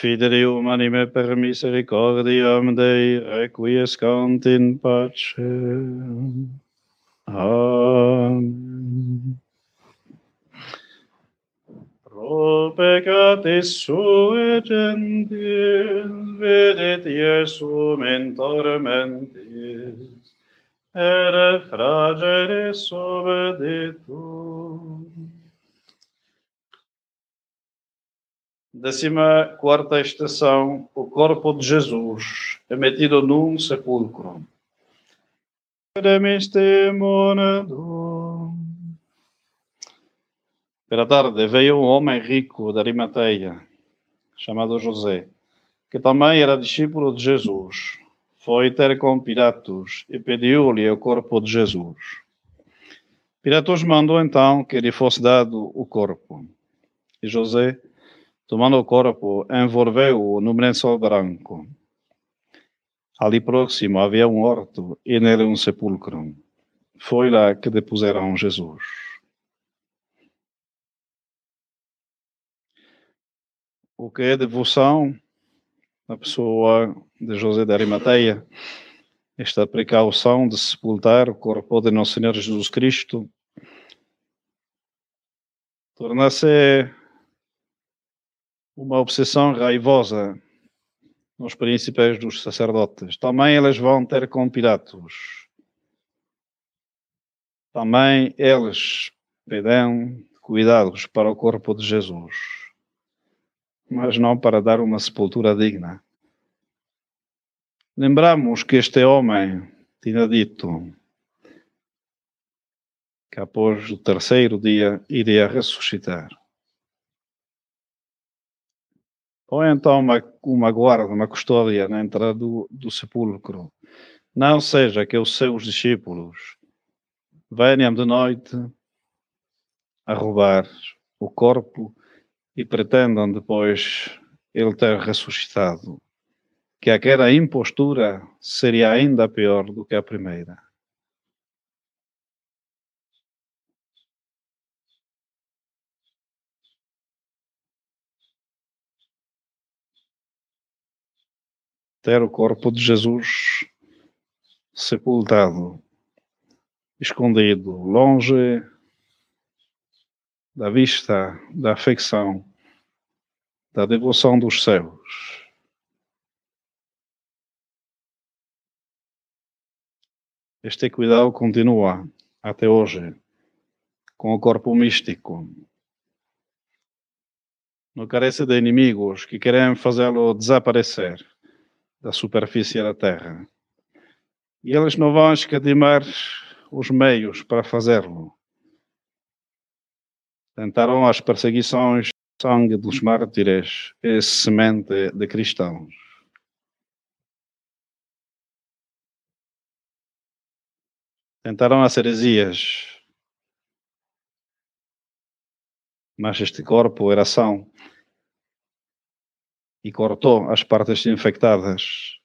fidelium anime per misericordiam Dei requiescant in pace. Amen. Pro peccatis sue gentil, vedet Iesum in tormentis, ere frageres obeditum. 14 estação, o corpo de Jesus é metido num sepulcro. Pela tarde veio um homem rico da Arimateia, chamado José, que também era discípulo de Jesus. Foi ter com Pilatos e pediu-lhe o corpo de Jesus. Pilatos mandou então que lhe fosse dado o corpo. E José tomando o corpo, envolveu-o num lençol branco. Ali próximo havia um horto e nele um sepulcro. Foi lá que depuseram Jesus. O que é devoção na pessoa de José de Arimateia? Esta precaução de sepultar o corpo de Nosso Senhor Jesus Cristo torna-se uma obsessão raivosa nos príncipes dos sacerdotes. Também eles vão ter com Pilatos. Também eles pedem cuidados para o corpo de Jesus, mas não para dar uma sepultura digna. Lembramos que este homem tinha dito que após o terceiro dia iria ressuscitar. Ou então uma, uma guarda, uma custódia na entrada do, do sepulcro. Não seja que os seus discípulos venham de noite a roubar o corpo e pretendam depois ele ter ressuscitado. Que aquela impostura seria ainda pior do que a primeira. Ter o corpo de Jesus sepultado, escondido, longe da vista, da afecção, da devoção dos céus. Este cuidado continua até hoje com o corpo místico. Não carece de inimigos que querem fazê-lo desaparecer da superfície da Terra. E eles não vão escatimar os meios para fazê-lo. Tentaram as perseguições, sangue dos mártires e semente de cristãos. Tentaram as heresias, mas este corpo era são e cortou as partes infectadas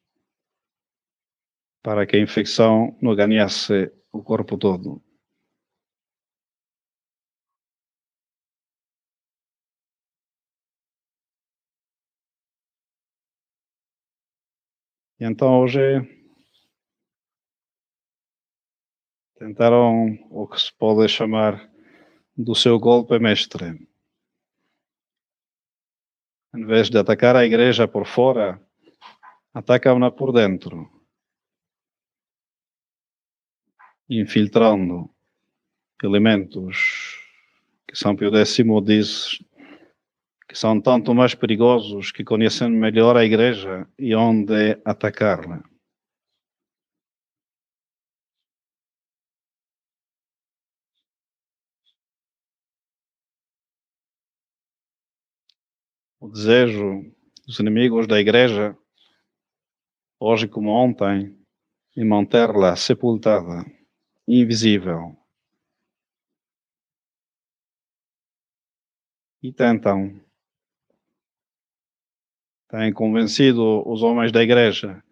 para que a infecção não ganhasse o corpo todo. E então hoje tentaram o que se pode chamar do seu golpe mestre em vez de atacar a igreja por fora, atacam-na por dentro, infiltrando elementos que São Pio X diz que são tanto mais perigosos que conhecem melhor a igreja e onde atacá-la. O desejo dos inimigos da igreja, hoje como ontem, de mantê-la sepultada, invisível. e tentam, têm convencido os homens da igreja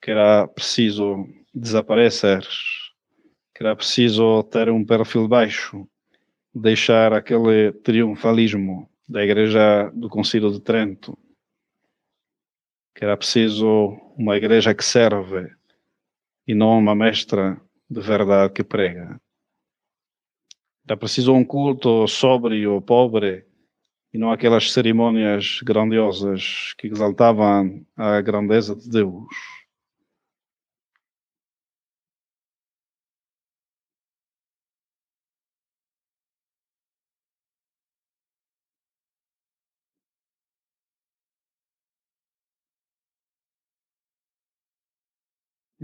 que era preciso desaparecer, que era preciso ter um perfil baixo, deixar aquele triunfalismo da igreja do Concílio de Trento, que era preciso uma igreja que serve e não uma mestra de verdade que prega. Era preciso um culto sóbrio, pobre, e não aquelas cerimônias grandiosas que exaltavam a grandeza de Deus.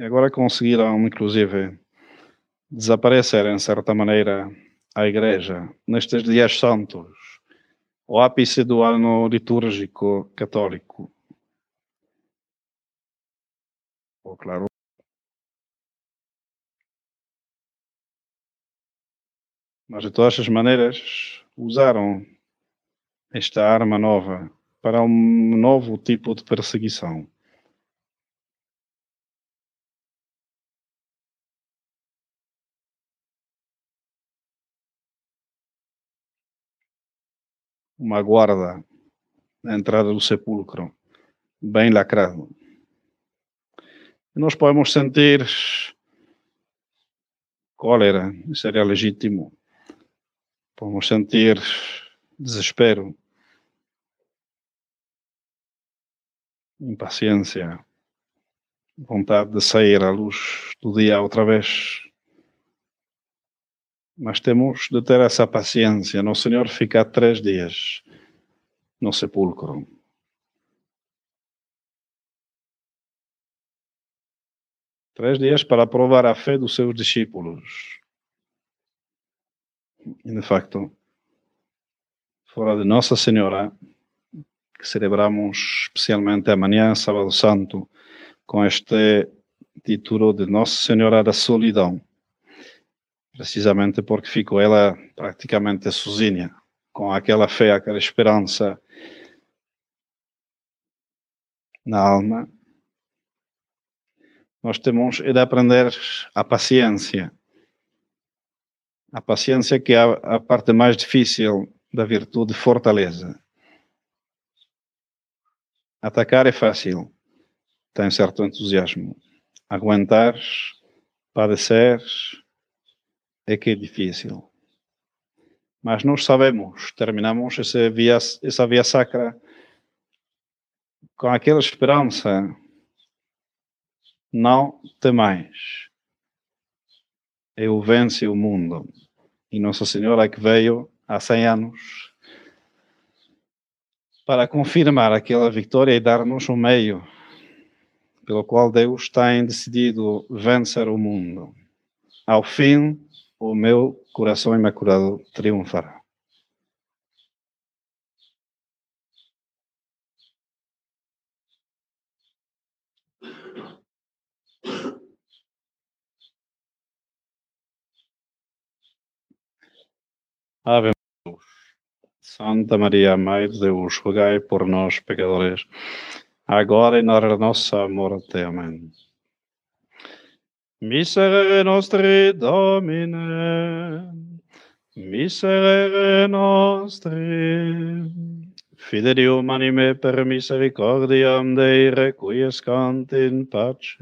Agora conseguiram, inclusive, desaparecer, em certa maneira, a Igreja nestes dias santos, o ápice do ano litúrgico católico. Oh, claro. Mas, de todas as maneiras, usaram esta arma nova para um novo tipo de perseguição. Uma guarda na entrada do sepulcro, bem lacrado. Nós podemos sentir cólera, seria legítimo. Podemos sentir desespero, impaciência, vontade de sair à luz do dia outra vez mas temos de ter essa paciência. Nosso Senhor fica três dias no sepulcro. Três dias para provar a fé dos seus discípulos. E, de facto, fora de Nossa Senhora, que celebramos especialmente amanhã, Sábado Santo, com este título de Nossa Senhora da Solidão precisamente porque ficou ela praticamente sozinha, com aquela fé, aquela esperança na alma. Nós temos de aprender a paciência. A paciência que é a parte mais difícil da virtude fortaleza. Atacar é fácil, tem certo entusiasmo. Aguentar, padecer, é que é difícil. Mas nós sabemos, terminamos essa via, essa via sacra com aquela esperança. Não temais. Eu venci o mundo. E Nossa Senhora que veio há 100 anos para confirmar aquela vitória e dar-nos um meio pelo qual Deus tem decidido vencer o mundo. Ao fim o meu coração imaculado triunfará. Ave Maria, Santa Maria, Mãe de Deus, rogai por nós, pecadores, agora e na hora da nossa morte. Amém. Miserere nostri Domine, miserere nostri, fidelium anime per misericordiam Dei requiescant in pace.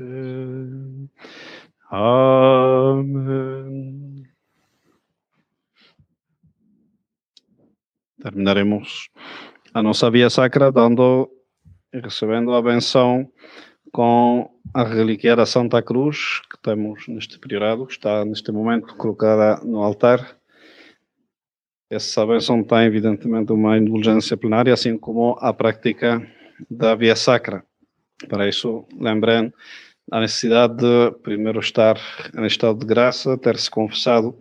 Amém. Terminaremos a nossa via sacra dando e recebendo a benção com a relíquia da Santa Cruz, que temos neste priorado, que está neste momento colocada no altar. Essa benção tem, evidentemente, uma indulgência plenária, assim como a prática da via sacra. Para isso, lembrem a necessidade de primeiro estar em estado de graça, ter se confessado,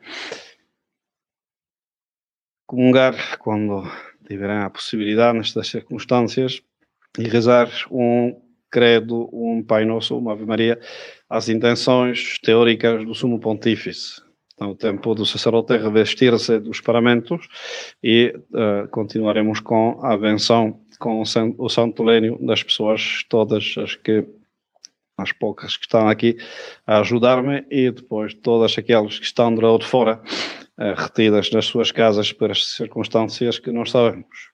comungar quando tiverem a possibilidade nestas circunstâncias e rezar um credo, um Pai Nosso, uma Ave Maria, as intenções teóricas do Sumo Pontífice. Então, o tempo do sacerdote é revestir-se dos paramentos e uh, continuaremos com a benção com o Santo Lênio das pessoas todas as que as poucas que estão aqui a ajudar-me e depois todas aquelas que estão de lá de fora uh, retidas nas suas casas por as circunstâncias que nós sabemos.